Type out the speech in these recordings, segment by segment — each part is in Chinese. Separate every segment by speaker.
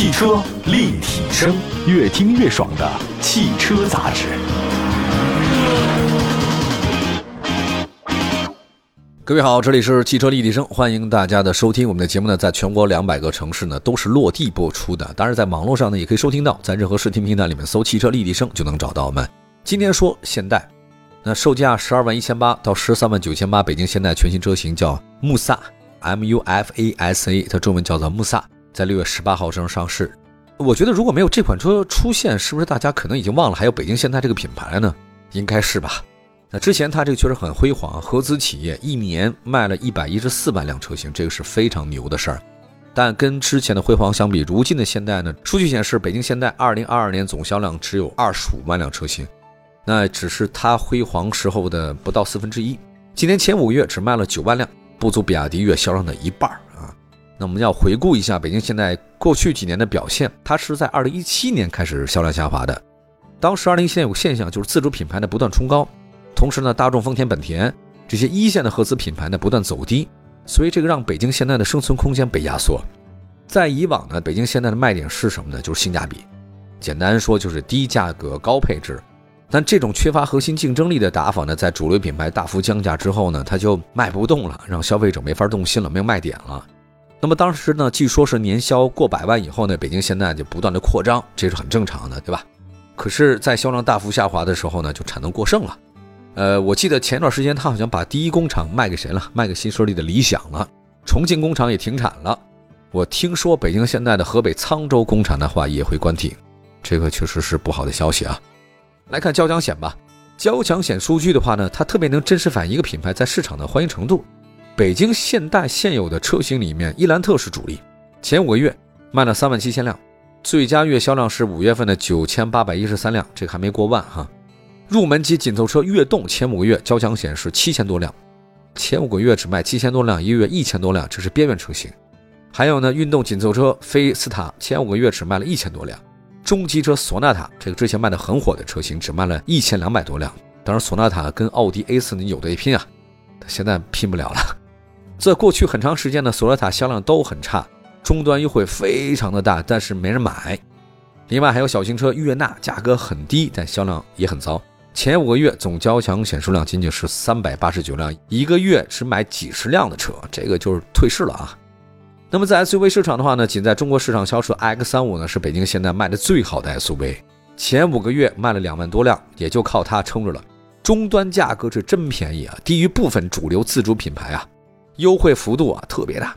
Speaker 1: 汽车立体声，越听越爽的汽车杂志。
Speaker 2: 各位好，这里是汽车立体声，欢迎大家的收听。我们的节目呢，在全国两百个城市呢都是落地播出的，当然在网络上呢也可以收听到，在任何视听平台里面搜“汽车立体声”就能找到我们。今天说现代，那售价十二万一千八到十三万九千八，北京现代全新车型叫穆萨 （M U F A S A），它中文叫做穆萨，在六月十八号正式上市。我觉得如果没有这款车出现，是不是大家可能已经忘了还有北京现代这个品牌呢？应该是吧。那之前它这个确实很辉煌，合资企业一年卖了一百一十四万辆车型，这个是非常牛的事儿。但跟之前的辉煌相比，如今的现代呢？数据显示，北京现代二零二二年总销量只有二十五万辆车型，那只是它辉煌时候的不到四分之一。今年前五个月只卖了九万辆，不足比亚迪月销量的一半啊。那我们要回顾一下北京现代过去几年的表现，它是在二零一七年开始销量下滑的。当时二零一七年有个现象，就是自主品牌的不断冲高。同时呢，大众、丰田、本田这些一线的合资品牌呢不断走低，所以这个让北京现在的生存空间被压缩。在以往呢，北京现在的卖点是什么呢？就是性价比，简单说就是低价格高配置。但这种缺乏核心竞争力的打法呢，在主流品牌大幅降价之后呢，它就卖不动了，让消费者没法动心了，没有卖点了。那么当时呢，据说是年销过百万以后呢，北京现代就不断的扩张，这是很正常的，对吧？可是，在销量大幅下滑的时候呢，就产能过剩了。呃，我记得前段时间他好像把第一工厂卖给谁了？卖给新势力的理想了。重庆工厂也停产了。我听说北京现代的河北沧州工厂的话也会关停，这个确实是不好的消息啊。来看交强险吧，交强险数据的话呢，它特别能真实反映一个品牌在市场的欢迎程度。北京现代现有的车型里面，伊兰特是主力，前五个月卖了三万七千辆，最佳月销量是五月份的九千八百一十三辆，这个还没过万哈。入门级紧凑车悦动前五个月交强险是七千多辆，前五个月只卖七千多辆，一个月一千多辆，这是边缘车型。还有呢，运动紧凑车菲斯塔前五个月只卖了一千多辆，中级车索纳塔这个之前卖的很火的车型只卖了一千两百多辆。当然，索纳塔跟奥迪 A 四你有的一拼啊，现在拼不了了。在过去很长时间呢，索纳塔销量都很差，终端优惠非常的大，但是没人买。另外还有小型车悦纳，价格很低，但销量也很糟。前五个月总交强险数量仅仅是三百八十九辆，一个月只买几十辆的车，这个就是退市了啊。那么在 SUV 市场的话呢，仅在中国市场销售 X 三五呢是北京现在卖的最好的 SUV，前五个月卖了两万多辆，也就靠它撑着了。终端价格是真便宜啊，低于部分主流自主品牌啊，优惠幅度啊特别大。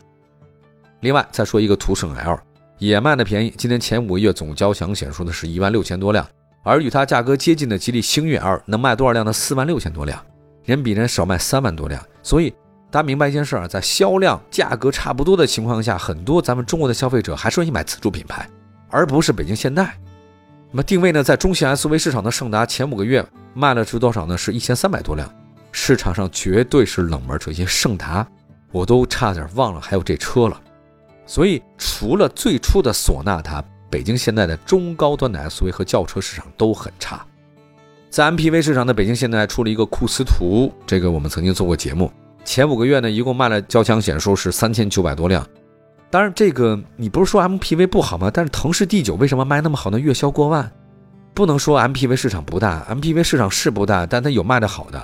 Speaker 2: 另外再说一个途胜 L，也卖的便宜，今年前五个月总交强险数呢是一万六千多辆。而与它价格接近的吉利星越 L 能卖多少辆呢？四万六千多辆，人比人少卖三万多辆。所以大家明白一件事啊，在销量价格差不多的情况下，很多咱们中国的消费者还是愿意买自主品牌，而不是北京现代。那么定位呢，在中型 SUV 市场的胜达前五个月卖了是多少呢？是一千三百多辆，市场上绝对是冷门车型。胜达我都差点忘了还有这车了。所以除了最初的索纳塔。北京现代的中高端的 SUV 和轿车市场都很差，在 MPV 市场的北京现代出了一个库斯图，这个我们曾经做过节目。前五个月呢，一共卖了交强险数是三千九百多辆。当然，这个你不是说 MPV 不好吗？但是腾势 D9 为什么卖那么好呢？月销过万，不能说 MPV 市场不大，MPV 市场是不大，但它有卖的好的。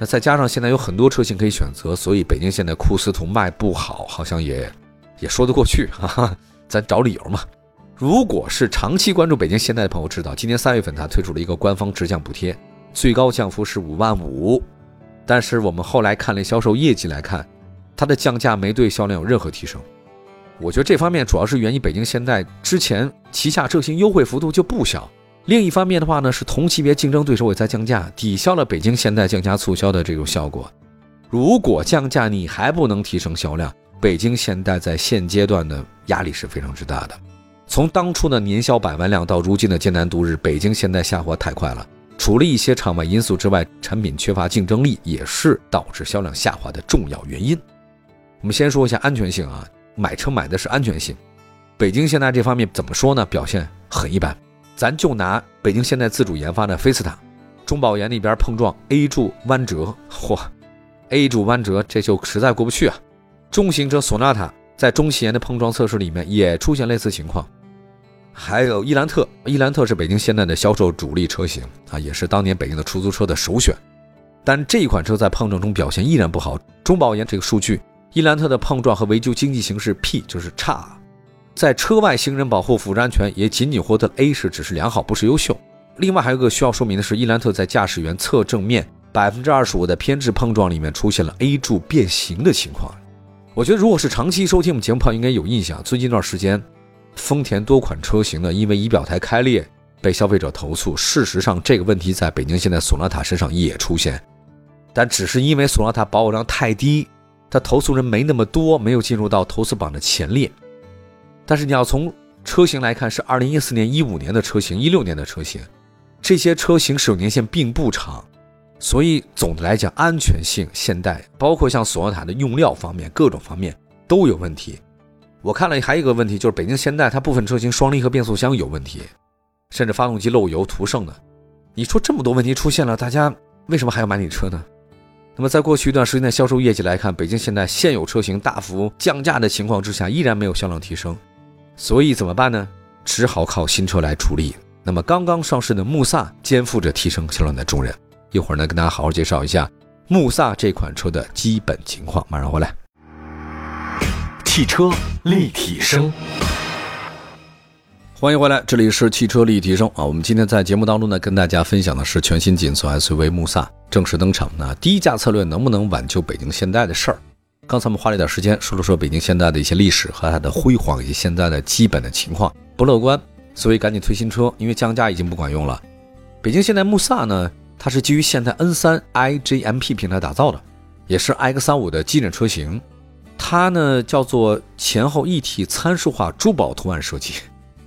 Speaker 2: 那再加上现在有很多车型可以选择，所以北京现在库斯图卖不好，好像也也说得过去哈哈，咱找理由嘛。如果是长期关注北京现代的朋友知道，今年三月份它推出了一个官方直降补贴，最高降幅是五万五。但是我们后来看了销售业绩来看，它的降价没对销量有任何提升。我觉得这方面主要是源于北京现代之前旗下车型优惠幅度就不小。另一方面的话呢，是同级别竞争对手也在降价，抵消了北京现代降价促销的这种效果。如果降价你还不能提升销量，北京现代在现阶段的压力是非常之大的。从当初的年销百万辆到如今的艰难度日，北京现代下滑太快了。除了一些场外因素之外，产品缺乏竞争力也是导致销量下滑的重要原因。我们先说一下安全性啊，买车买的是安全性。北京现代这方面怎么说呢？表现很一般。咱就拿北京现代自主研发的菲斯塔，中保研那边碰撞 A 柱弯折，嚯，A 柱弯折这就实在过不去啊。中型车索纳塔在中汽研的碰撞测试里面也出现类似情况。还有伊兰特，伊兰特是北京现代的销售主力车型啊，也是当年北京的出租车的首选。但这款车在碰撞中表现依然不好。中保研这个数据，伊兰特的碰撞和维修经济形势 P 就是差，在车外行人保护、辅助安全也仅仅获得 A 是只是良好，不是优秀。另外还有个需要说明的是，伊兰特在驾驶员侧正面百分之二十五的偏置碰撞里面出现了 A 柱变形的情况。我觉得如果是长期收听我们节目朋友应该有印象，最近一段时间，丰田多款车型呢因为仪表台开裂被消费者投诉。事实上，这个问题在北京现在索纳塔身上也出现。但只是因为索纳塔保有量太低，它投诉人没那么多，没有进入到投诉榜的前列。但是你要从车型来看，是二零一四年、一五年的车型，一六年的车型，这些车型使用年限并不长，所以总的来讲，安全性、现代，包括像索纳塔的用料方面，各种方面都有问题。我看了还有一个问题，就是北京现代它部分车型双离合变速箱有问题，甚至发动机漏油、涂剩的。你说这么多问题出现了，大家为什么还要买你车呢？那么，在过去一段时间的销售业绩来看，北京现代现有车型大幅降价的情况之下，依然没有销量提升，所以怎么办呢？只好靠新车来处理。那么，刚刚上市的穆萨肩负着提升销量的重任。一会儿呢，跟大家好好介绍一下穆萨这款车的基本情况。马上回来。
Speaker 1: 汽车立体声。
Speaker 2: 欢迎回来，这里是汽车立体声啊。我们今天在节目当中呢，跟大家分享的是全新紧凑 SUV 穆萨正式登场。那低价策略能不能挽救北京现代的事儿？刚才我们花了一点时间说了说北京现代的一些历史和它的辉煌以及现在的基本的情况不乐观，所以赶紧推新车，因为降价已经不管用了。北京现代穆萨呢，它是基于现代 N3 iGMP 平台打造的，也是 X35 的基准车型。它呢叫做前后一体参数化珠宝图案设计。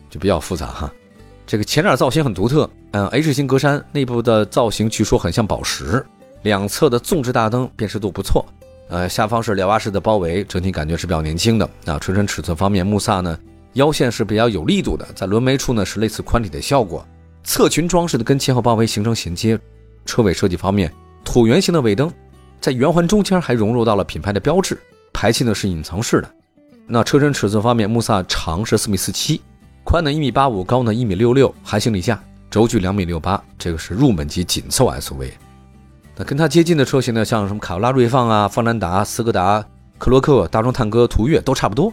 Speaker 2: 就比较复杂哈，这个前脸造型很独特，嗯，H 型格栅内部的造型据说很像宝石，两侧的纵置大灯辨识度不错，呃，下方是獠牙式的包围，整体感觉是比较年轻的。那车身尺寸方面，穆萨呢腰线是比较有力度的，在轮眉处呢是类似宽体的效果，侧裙装饰的跟前后包围形成衔接。车尾设计方面，椭圆形的尾灯在圆环中间还融入到了品牌的标志，排气呢是隐藏式的。那车身尺寸方面，穆萨长是四米四七。宽呢一米八五，高呢一米六六，含行李架，轴距两米六八，这个是入门级紧凑 SUV。那跟它接近的车型呢，像什么卡罗拉锐放啊、方兰达、斯柯达、克洛克、大众探戈、途岳都差不多。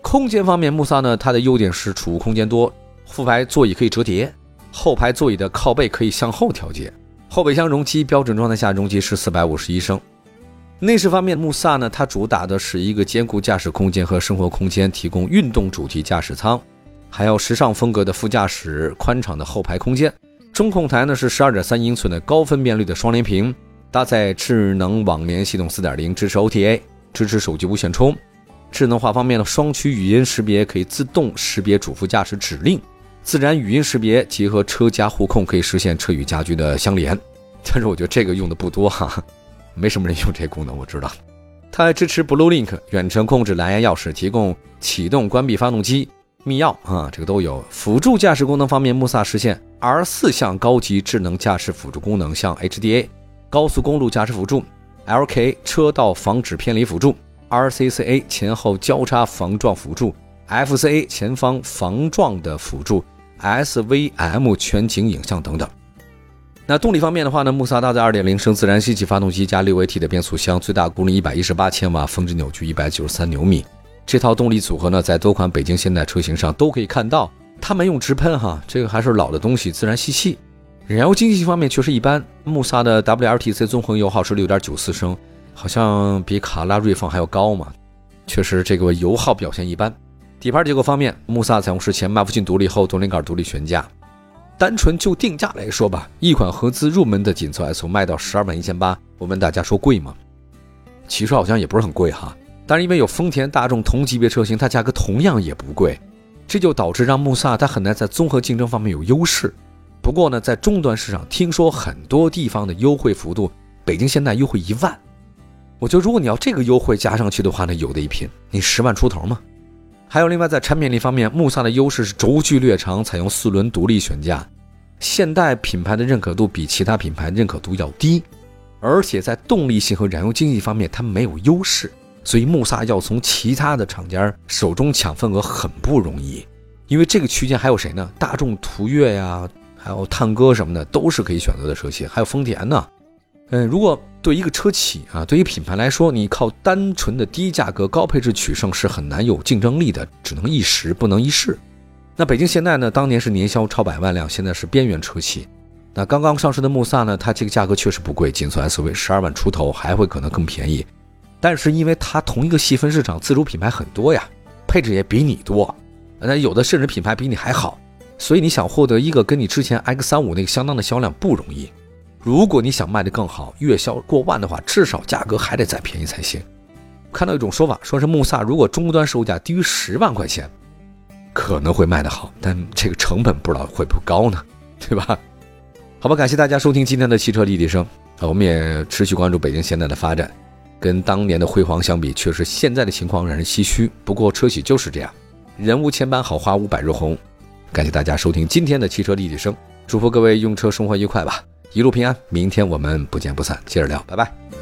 Speaker 2: 空间方面，穆萨呢，它的优点是储物空间多，副排座椅可以折叠，后排座椅的靠背可以向后调节，后备箱容积标准状态下容积是四百五十一升。内饰方面，穆萨呢，它主打的是一个兼顾驾驶空间和生活空间，提供运动主题驾驶舱。还有时尚风格的副驾驶，宽敞的后排空间，中控台呢是十二点三英寸的高分辨率的双联屏，搭载智能网联系统四点零，支持 OTA，支持手机无线充。智能化方面呢，双区语音识别可以自动识别主副驾驶指令，自然语音识别结合车家互控可以实现车与家居的相连。但是我觉得这个用的不多哈，没什么人用这功能，我知道。它还支持 Blue Link 远程控制蓝牙钥匙，提供启动、关闭发动机。密钥啊，这个都有。辅助驾驶功能方面，穆萨实现 R 四项高级智能驾驶辅助功能，像 HDA 高速公路驾驶辅助、LK 车道防止偏离辅助、RCCA 前后交叉防撞辅助、FCA 前方防撞的辅助、SVM 全景影像等等。那动力方面的话呢，穆萨搭载2.0升自然吸气发动机加 6AT 的变速箱，最大功率118千瓦，峰值扭矩193牛米。这套动力组合呢，在多款北京现代车型上都可以看到。它没用直喷哈，这个还是老的东西，自然吸气。燃油经济方面确实一般。穆萨的 WLTC 综合油耗是六点九四升，好像比卡拉瑞放还要高嘛。确实这个油耗表现一般。底盘结构方面，穆萨采用是前麦弗逊独立后多连杆独立悬架。单纯就定价来说吧，一款合资入门的紧凑 S 卖到十二万一千八，我问大家说贵吗？其实好像也不是很贵哈。但是因为有丰田、大众同级别车型，它价格同样也不贵，这就导致让穆萨它很难在综合竞争方面有优势。不过呢，在终端市场，听说很多地方的优惠幅度，北京现代优惠一万，我觉得如果你要这个优惠加上去的话呢，有的一拼。你十万出头嘛？还有另外在产品力方面，穆萨的优势是轴距略长，采用四轮独立悬架，现代品牌的认可度比其他品牌认可度要低，而且在动力性和燃油经济方面，它没有优势。所以穆萨要从其他的厂家手中抢份额很不容易，因为这个区间还有谁呢？大众途岳呀，还有探歌什么的，都是可以选择的车系，还有丰田呢。嗯，如果对一个车企啊，对于品牌来说，你靠单纯的低价格高配置取胜是很难有竞争力的，只能一时不能一世。那北京现代呢，当年是年销超百万辆，现在是边缘车企。那刚刚上市的穆萨呢，它这个价格确实不贵，紧凑 SUV 十二万出头，还会可能更便宜。但是因为它同一个细分市场，自主品牌很多呀，配置也比你多，那有的甚至品牌比你还好，所以你想获得一个跟你之前 X 三五那个相当的销量不容易。如果你想卖得更好，月销过万的话，至少价格还得再便宜才行。看到一种说法，说是穆萨如果终端售价低于十万块钱，可能会卖得好，但这个成本不知道会不会高呢？对吧？好吧，感谢大家收听今天的汽车立体声啊，我们也持续关注北京现代的发展。跟当年的辉煌相比，确实现在的情况让人唏嘘。不过车企就是这样，人无千般好，花无百日红。感谢大家收听今天的汽车立体声，祝福各位用车生活愉快吧。一路平安，明天我们不见不散，接着聊，拜拜。